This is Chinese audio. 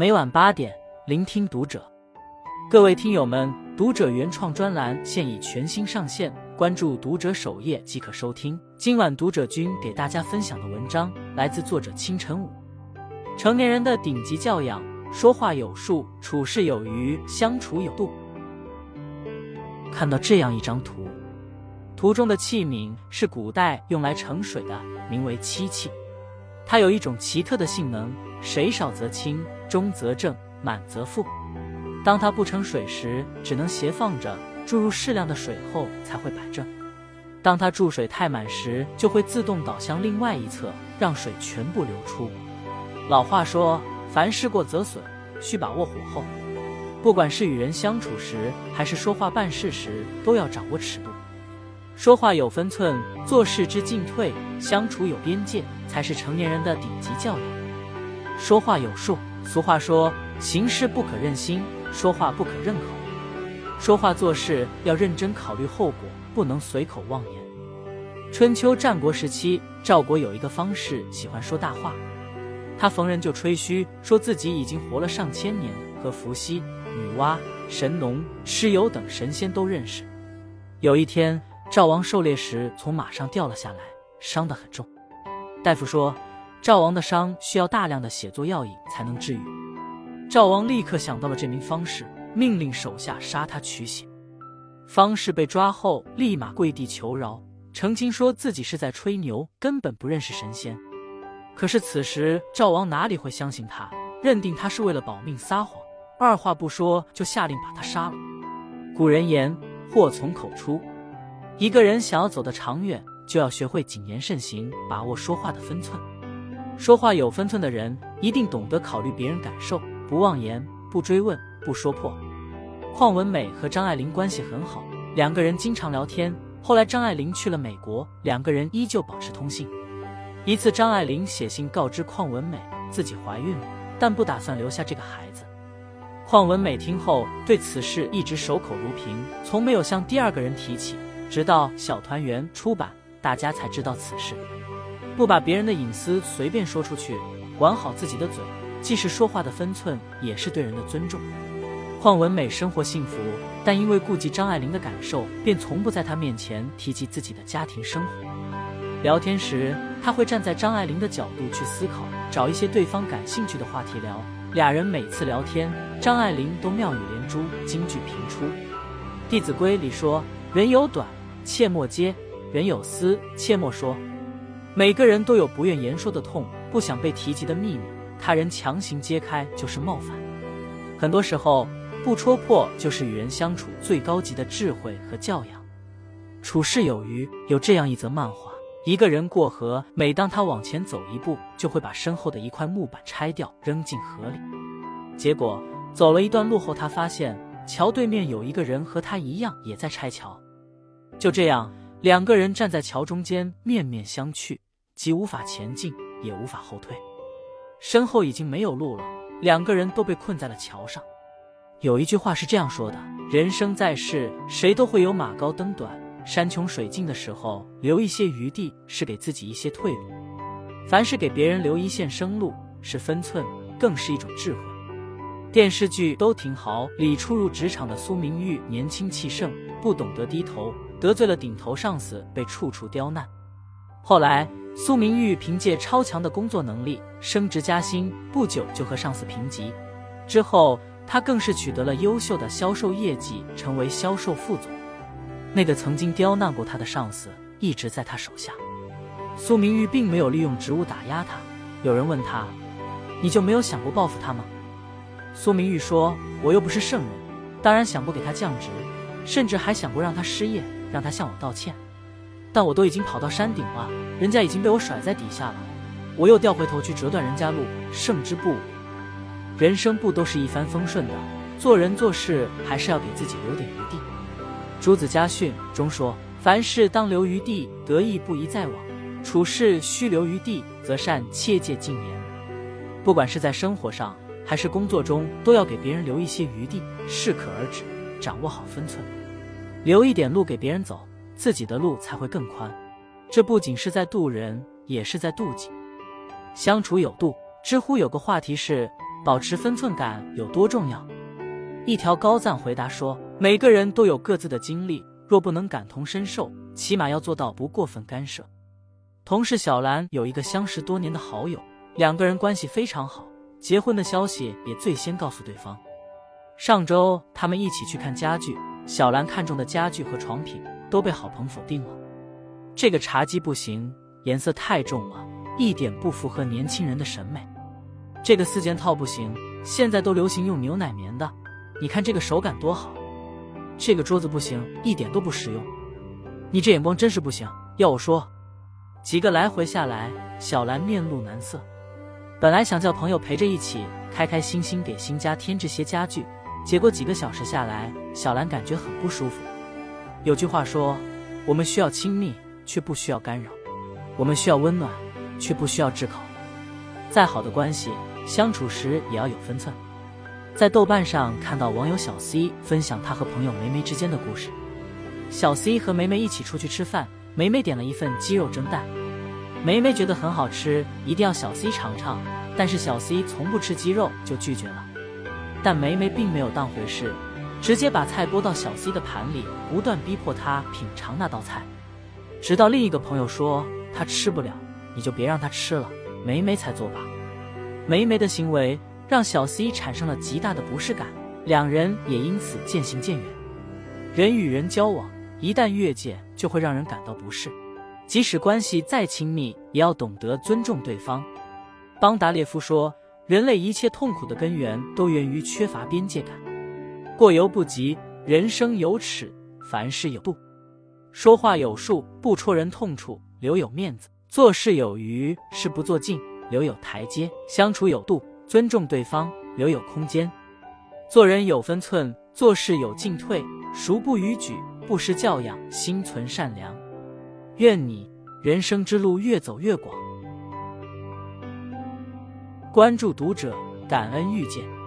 每晚八点，聆听读者。各位听友们，读者原创专栏现已全新上线，关注读者首页即可收听。今晚读者君给大家分享的文章来自作者清晨舞。成年人的顶级教养：说话有数，处事有余，相处有度。看到这样一张图，图中的器皿是古代用来盛水的，名为漆器。它有一种奇特的性能：水少则清，中则正，满则负。当它不盛水时，只能斜放着；注入适量的水后，才会摆正。当它注水太满时，就会自动倒向另外一侧，让水全部流出。老话说：“凡事过则损，需把握火候。”不管是与人相处时，还是说话办事时，都要掌握尺度。说话有分寸，做事知进退，相处有边界，才是成年人的顶级教养。说话有数，俗话说：“行事不可任心，说话不可任口。”说话做事要认真考虑后果，不能随口妄言。春秋战国时期，赵国有一个方士喜欢说大话，他逢人就吹嘘，说自己已经活了上千年，和伏羲、女娲、神农、蚩尤等神仙都认识。有一天。赵王狩猎时从马上掉了下来，伤得很重。大夫说，赵王的伤需要大量的血作药引才能治愈。赵王立刻想到了这名方士，命令手下杀他取血。方士被抓后，立马跪地求饶，澄清说自己是在吹牛，根本不认识神仙。可是此时赵王哪里会相信他，认定他是为了保命撒谎，二话不说就下令把他杀了。古人言：祸从口出。一个人想要走得长远，就要学会谨言慎行，把握说话的分寸。说话有分寸的人，一定懂得考虑别人感受，不妄言，不追问，不说破。邝文美和张爱玲关系很好，两个人经常聊天。后来张爱玲去了美国，两个人依旧保持通信。一次，张爱玲写信告知邝文美自己怀孕了，但不打算留下这个孩子。邝文美听后对此事一直守口如瓶，从没有向第二个人提起。直到《小团圆》出版，大家才知道此事。不把别人的隐私随便说出去，管好自己的嘴，既是说话的分寸，也是对人的尊重。邝文美生活幸福，但因为顾及张爱玲的感受，便从不在她面前提及自己的家庭生活。聊天时，他会站在张爱玲的角度去思考，找一些对方感兴趣的话题聊。俩人每次聊天，张爱玲都妙语连珠，金句频出。《弟子规》里说：“人有短。”切莫揭，人有私，切莫说。每个人都有不愿言说的痛，不想被提及的秘密，他人强行揭开就是冒犯。很多时候，不戳破就是与人相处最高级的智慧和教养。处事有余，有这样一则漫画：一个人过河，每当他往前走一步，就会把身后的一块木板拆掉，扔进河里。结果走了一段路后，他发现桥对面有一个人和他一样，也在拆桥。就这样，两个人站在桥中间，面面相觑，既无法前进，也无法后退，身后已经没有路了。两个人都被困在了桥上。有一句话是这样说的：人生在世，谁都会有马高灯短、山穷水尽的时候，留一些余地是给自己一些退路。凡是给别人留一线生路，是分寸，更是一种智慧。电视剧都挺好里初入职场的苏明玉，年轻气盛，不懂得低头。得罪了顶头上司，被处处刁难。后来，苏明玉凭借超强的工作能力升职加薪，不久就和上司平级。之后，他更是取得了优秀的销售业绩，成为销售副总。那个曾经刁难过他的上司，一直在他手下。苏明玉并没有利用职务打压他。有人问他：“你就没有想过报复他吗？”苏明玉说：“我又不是圣人，当然想过给他降职，甚至还想过让他失业。”让他向我道歉，但我都已经跑到山顶了，人家已经被我甩在底下了，我又掉回头去折断人家路，胜之不武。人生不都是一帆风顺的，做人做事还是要给自己留点余地。朱子家训中说：“凡事当留余地，得意不宜再往；处事须留余地，则善切戒禁言。”不管是在生活上还是工作中，都要给别人留一些余地，适可而止，掌握好分寸。留一点路给别人走，自己的路才会更宽。这不仅是在渡人，也是在渡己。相处有度。知乎有个话题是：保持分寸感有多重要？一条高赞回答说：“每个人都有各自的经历，若不能感同身受，起码要做到不过分干涉。”同事小兰有一个相识多年的好友，两个人关系非常好，结婚的消息也最先告诉对方。上周他们一起去看家具，小兰看中的家具和床品都被郝鹏否定了。这个茶几不行，颜色太重了，一点不符合年轻人的审美。这个四件套不行，现在都流行用牛奶棉的，你看这个手感多好。这个桌子不行，一点都不实用。你这眼光真是不行，要我说。几个来回下来，小兰面露难色。本来想叫朋友陪着一起，开开心心给新家添置些家具，结果几个小时下来，小兰感觉很不舒服。有句话说：“我们需要亲密，却不需要干扰；我们需要温暖，却不需要炙烤。再好的关系，相处时也要有分寸。”在豆瓣上看到网友小 C 分享他和朋友梅梅之间的故事。小 C 和梅梅一起出去吃饭。梅梅点了一份鸡肉蒸蛋，梅梅觉得很好吃，一定要小 C 尝尝。但是小 C 从不吃鸡肉，就拒绝了。但梅梅并没有当回事，直接把菜拨到小 C 的盘里，不断逼迫他品尝那道菜。直到另一个朋友说他吃不了，你就别让他吃了，梅梅才作罢。梅梅的行为让小 C 产生了极大的不适感，两人也因此渐行渐远。人与人交往。一旦越界，就会让人感到不适。即使关系再亲密，也要懂得尊重对方。邦达列夫说：“人类一切痛苦的根源都源于缺乏边界感。过犹不及，人生有尺，凡事有度。说话有数，不戳人痛处，留有面子；做事有余，事不做尽，留有台阶；相处有度，尊重对方，留有空间。做人有分寸，做事有进退，孰不逾矩？”不失教养，心存善良。愿你人生之路越走越广。关注读者，感恩遇见。